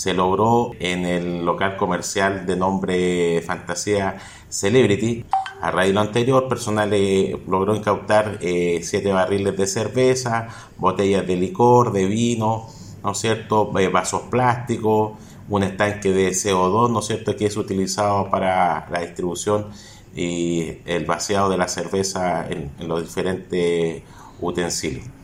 se logró en el local comercial de nombre Fantasía Celebrity. A raíz de lo anterior, personal eh, logró incautar eh, siete barriles de cerveza, botellas de licor, de vino, ¿no es cierto? Eh, vasos plásticos, un estanque de CO2, ¿no es cierto?, que es utilizado para la distribución y el vaciado de la cerveza en los diferentes utensilios.